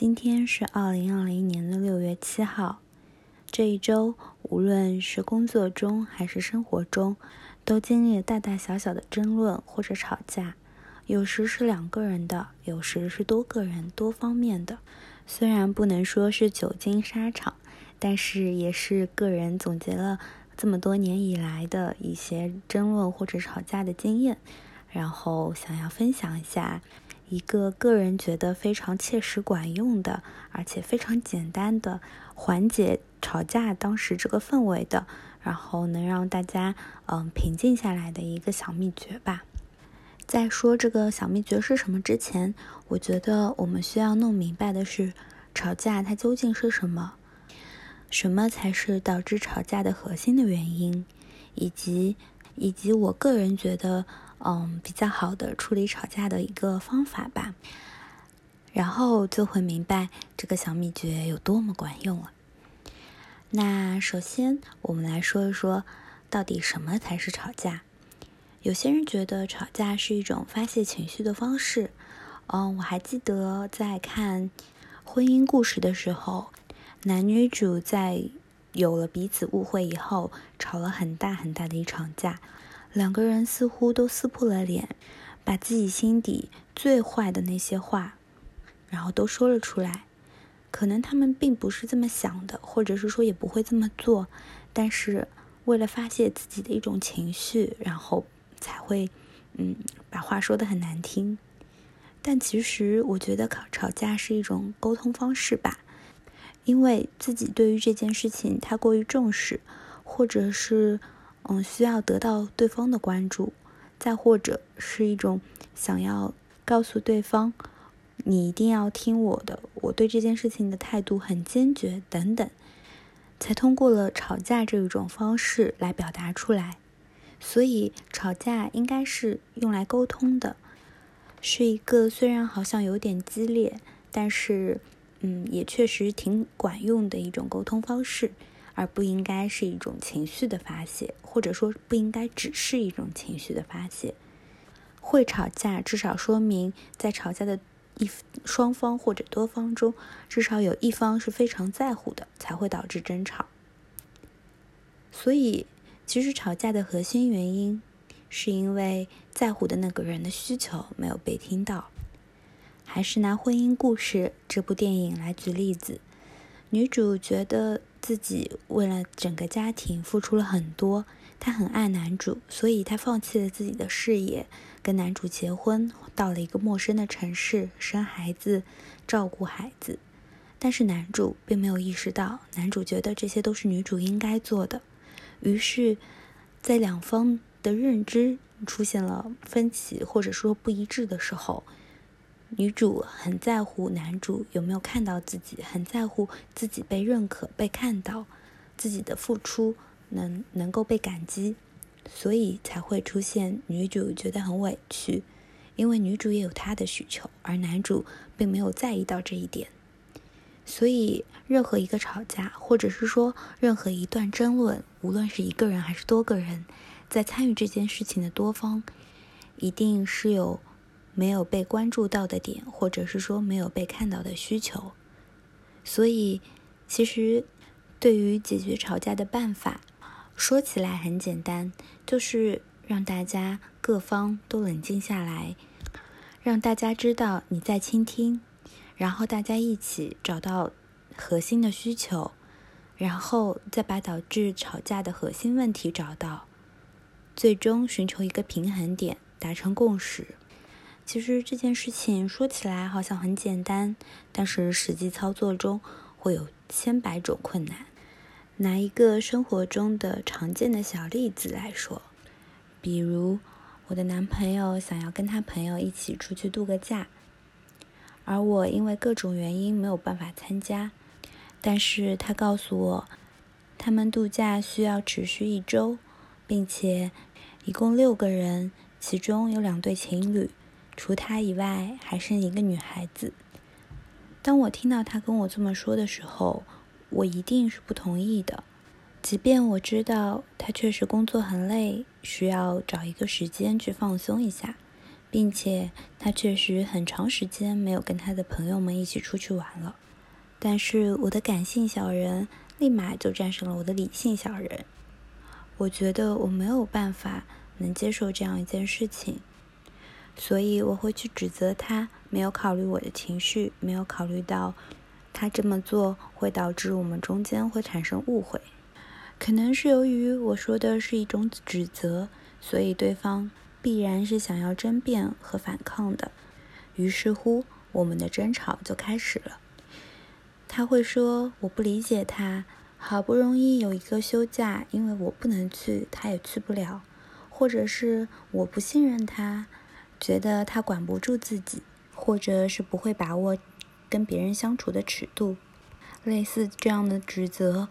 今天是二零二零年的六月七号。这一周，无论是工作中还是生活中，都经历了大大小小的争论或者吵架。有时是两个人的，有时是多个人、多方面的。虽然不能说是久经沙场，但是也是个人总结了这么多年以来的一些争论或者吵架的经验，然后想要分享一下。一个个人觉得非常切实管用的，而且非常简单的缓解吵架当时这个氛围的，然后能让大家嗯平静下来的一个小秘诀吧。在说这个小秘诀是什么之前，我觉得我们需要弄明白的是，吵架它究竟是什么，什么才是导致吵架的核心的原因，以及以及我个人觉得。嗯，比较好的处理吵架的一个方法吧，然后就会明白这个小秘诀有多么管用了。那首先，我们来说一说，到底什么才是吵架？有些人觉得吵架是一种发泄情绪的方式。嗯，我还记得在看婚姻故事的时候，男女主在有了彼此误会以后，吵了很大很大的一场架。两个人似乎都撕破了脸，把自己心底最坏的那些话，然后都说了出来。可能他们并不是这么想的，或者是说也不会这么做，但是为了发泄自己的一种情绪，然后才会嗯把话说的很难听。但其实我觉得吵吵架是一种沟通方式吧，因为自己对于这件事情太过于重视，或者是。嗯，需要得到对方的关注，再或者是一种想要告诉对方，你一定要听我的，我对这件事情的态度很坚决等等，才通过了吵架这一种方式来表达出来。所以，吵架应该是用来沟通的，是一个虽然好像有点激烈，但是嗯，也确实挺管用的一种沟通方式。而不应该是一种情绪的发泄，或者说不应该只是一种情绪的发泄。会吵架，至少说明在吵架的一双方或者多方中，至少有一方是非常在乎的，才会导致争吵。所以，其实吵架的核心原因，是因为在乎的那个人的需求没有被听到。还是拿《婚姻故事》这部电影来举例子，女主觉得。自己为了整个家庭付出了很多，她很爱男主，所以她放弃了自己的事业，跟男主结婚，到了一个陌生的城市，生孩子，照顾孩子。但是男主并没有意识到，男主觉得这些都是女主应该做的。于是，在两方的认知出现了分歧，或者说不一致的时候。女主很在乎男主有没有看到自己，很在乎自己被认可、被看到，自己的付出能能够被感激，所以才会出现女主觉得很委屈，因为女主也有她的需求，而男主并没有在意到这一点。所以，任何一个吵架，或者是说任何一段争论，无论是一个人还是多个人，在参与这件事情的多方，一定是有。没有被关注到的点，或者是说没有被看到的需求，所以其实对于解决吵架的办法，说起来很简单，就是让大家各方都冷静下来，让大家知道你在倾听，然后大家一起找到核心的需求，然后再把导致吵架的核心问题找到，最终寻求一个平衡点，达成共识。其实这件事情说起来好像很简单，但是实际操作中会有千百种困难。拿一个生活中的常见的小例子来说，比如我的男朋友想要跟他朋友一起出去度个假，而我因为各种原因没有办法参加，但是他告诉我，他们度假需要持续一周，并且一共六个人，其中有两对情侣。除他以外，还剩一个女孩子。当我听到他跟我这么说的时候，我一定是不同意的。即便我知道他确实工作很累，需要找一个时间去放松一下，并且他确实很长时间没有跟他的朋友们一起出去玩了。但是我的感性小人立马就战胜了我的理性小人。我觉得我没有办法能接受这样一件事情，所以我会去指责他没有考虑我的情绪，没有考虑到他这么做会导致我们中间会产生误会。可能是由于我说的是一种指责，所以对方必然是想要争辩和反抗的。于是乎，我们的争吵就开始了。他会说：“我不理解他。”好不容易有一个休假，因为我不能去，他也去不了，或者是我不信任他，觉得他管不住自己，或者是不会把握跟别人相处的尺度，类似这样的指责，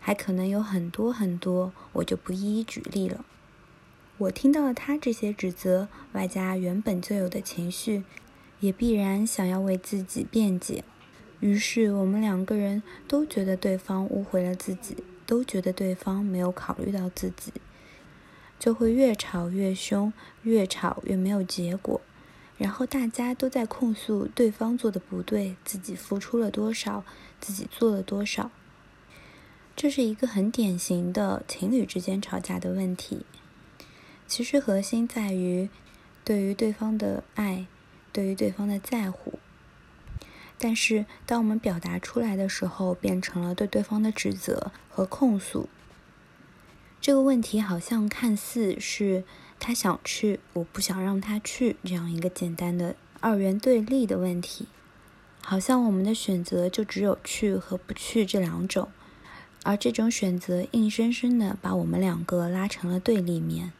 还可能有很多很多，我就不一一举例了。我听到了他这些指责，外加原本就有的情绪，也必然想要为自己辩解。于是，我们两个人都觉得对方误会了自己，都觉得对方没有考虑到自己，就会越吵越凶，越吵越没有结果。然后大家都在控诉对方做的不对，自己付出了多少，自己做了多少。这是一个很典型的情侣之间吵架的问题。其实核心在于对于对方的爱，对于对方的在乎。但是，当我们表达出来的时候，变成了对对方的指责和控诉。这个问题好像看似是他想去，我不想让他去这样一个简单的二元对立的问题，好像我们的选择就只有去和不去这两种，而这种选择硬生生的把我们两个拉成了对立面。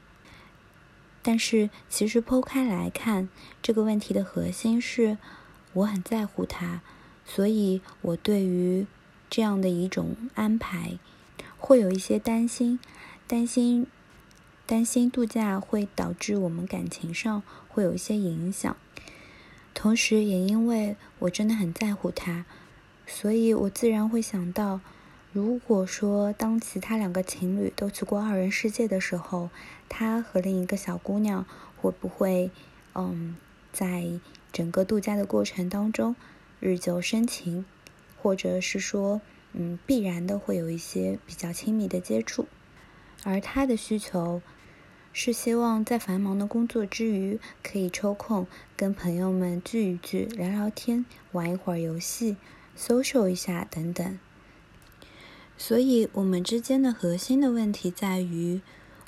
但是，其实剖开来看，这个问题的核心是。我很在乎他，所以我对于这样的一种安排会有一些担心，担心担心度假会导致我们感情上会有一些影响。同时，也因为我真的很在乎他，所以我自然会想到，如果说当其他两个情侣都去过二人世界的时候，他和另一个小姑娘会不会，嗯，在。整个度假的过程当中，日久生情，或者是说，嗯，必然的会有一些比较亲密的接触。而他的需求是希望在繁忙的工作之余，可以抽空跟朋友们聚一聚，聊聊天，玩一会儿游戏，social 一下等等。所以，我们之间的核心的问题在于，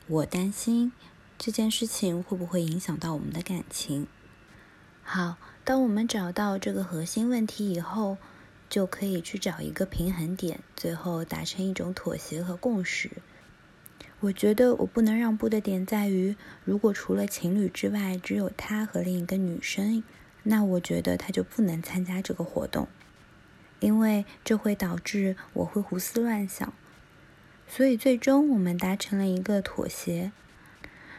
我担心这件事情会不会影响到我们的感情。好，当我们找到这个核心问题以后，就可以去找一个平衡点，最后达成一种妥协和共识。我觉得我不能让步的点在于，如果除了情侣之外只有他和另一个女生，那我觉得他就不能参加这个活动，因为这会导致我会胡思乱想。所以最终我们达成了一个妥协。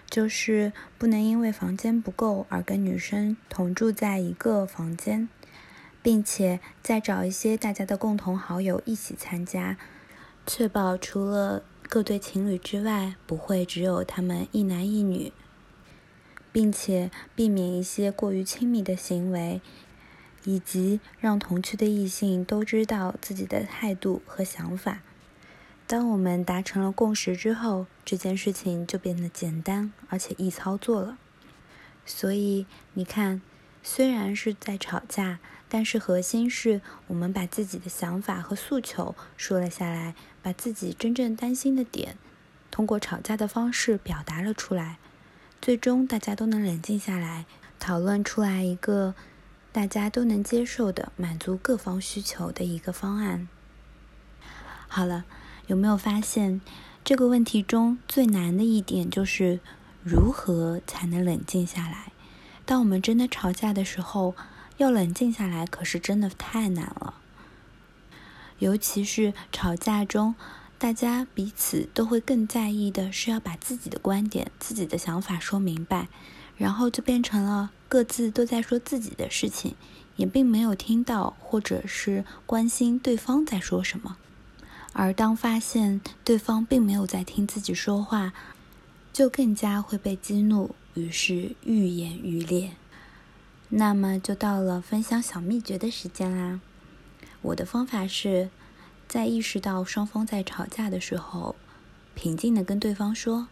就是不能因为房间不够而跟女生同住在一个房间，并且再找一些大家的共同好友一起参加，确保除了各对情侣之外，不会只有他们一男一女，并且避免一些过于亲密的行为，以及让同区的异性都知道自己的态度和想法。当我们达成了共识之后，这件事情就变得简单而且易操作了。所以你看，虽然是在吵架，但是核心是我们把自己的想法和诉求说了下来，把自己真正担心的点，通过吵架的方式表达了出来。最终大家都能冷静下来，讨论出来一个大家都能接受的、满足各方需求的一个方案。好了。有没有发现，这个问题中最难的一点就是如何才能冷静下来？当我们真的吵架的时候，要冷静下来，可是真的太难了。尤其是吵架中，大家彼此都会更在意的是要把自己的观点、自己的想法说明白，然后就变成了各自都在说自己的事情，也并没有听到或者是关心对方在说什么。而当发现对方并没有在听自己说话，就更加会被激怒，于是愈演愈烈。那么就到了分享小秘诀的时间啦。我的方法是，在意识到双方在吵架的时候，平静的跟对方说：“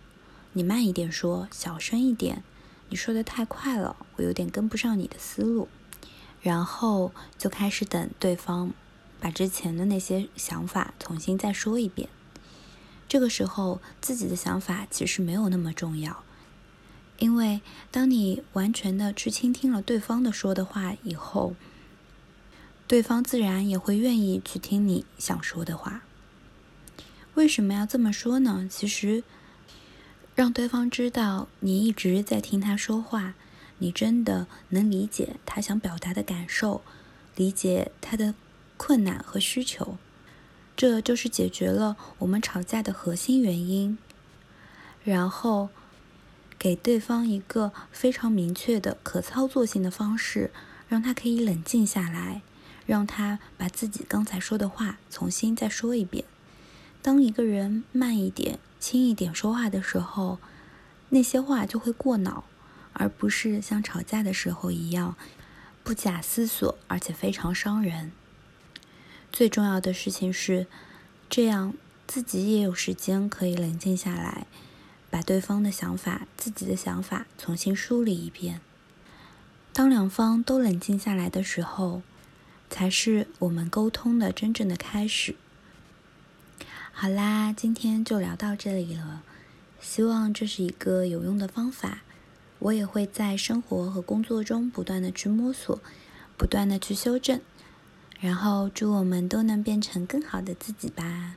你慢一点说，小声一点，你说的太快了，我有点跟不上你的思路。”然后就开始等对方把之前的那些想法重新再说一遍。这个时候，自己的想法其实没有那么重要。因为当你完全的去倾听了对方的说的话以后，对方自然也会愿意去听你想说的话。为什么要这么说呢？其实，让对方知道你一直在听他说话，你真的能理解他想表达的感受，理解他的困难和需求，这就是解决了我们吵架的核心原因。然后。给对方一个非常明确的可操作性的方式，让他可以冷静下来，让他把自己刚才说的话重新再说一遍。当一个人慢一点、轻一点说话的时候，那些话就会过脑，而不是像吵架的时候一样不假思索，而且非常伤人。最重要的事情是，这样自己也有时间可以冷静下来。把对方的想法、自己的想法重新梳理一遍。当两方都冷静下来的时候，才是我们沟通的真正的开始。好啦，今天就聊到这里了。希望这是一个有用的方法，我也会在生活和工作中不断的去摸索，不断的去修正。然后祝我们都能变成更好的自己吧。